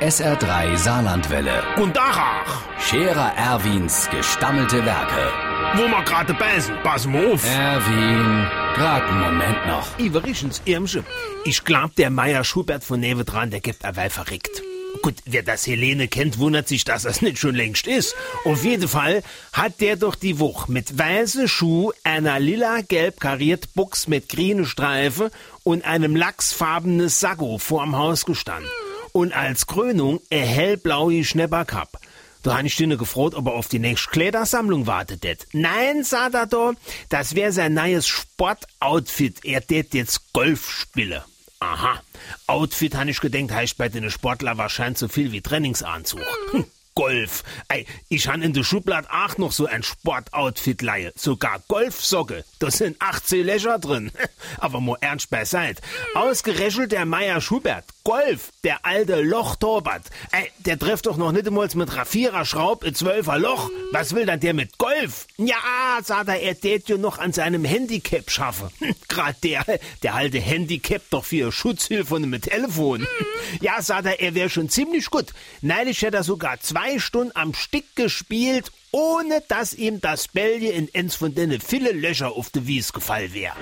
SR3 Saarlandwelle. Und Dachach, Scherer Erwins gestammelte Werke. wo wir gerade beißen, pass mal auf. Erwin, grad einen Moment noch. Iverichens Irmsche. Ich glaub, der Meier Schubert von Neve dran, der gibt er verrickt. Gut, wer das Helene kennt, wundert sich, dass das nicht schon längst ist. Auf jeden Fall hat der doch die Woche mit weiße Schuh, einer lila-gelb kariert Buchs mit grüne Streife und einem lachsfarbenen Sakko vorm Haus gestanden. Und als Krönung ein hellblaue Schnepperkapp. Da han ich Stinne gefroht, ob er auf die nächste Kleidersammlung wartet. det. Nein, sagt er da, das wär sein neues Sportoutfit. Er tät jetzt Golf spiele. Aha. Outfit han ich gedenkt, heißt bei den Sportler wahrscheinlich so viel wie Trainingsanzug. Hm. Golf. Ey, ich han in der Schublade auch noch so ein Sportoutfit leihe. Sogar Golfsocke. Da sind 18 Löcher drin. Aber mo ernst beiseit. Ausgerechelt der Meier Schubert. Golf. Der alte Loch-Torwart. Ey, der trifft doch noch nicht einmal mit Raffierer Schraub in zwölfer Loch. Was will dann der mit Golf? Ja, sagt er, er tät ja noch an seinem Handicap schaffen. Grad der, der alte Handicap doch für Schutzhilfe und mit Telefon. Ja, sagt er, er wär schon ziemlich gut. Neulich hätte er sogar zwei Stunden am Stück gespielt, ohne dass ihm das Bälje in eins von denen viele Löcher auf de Wies gefallen wär.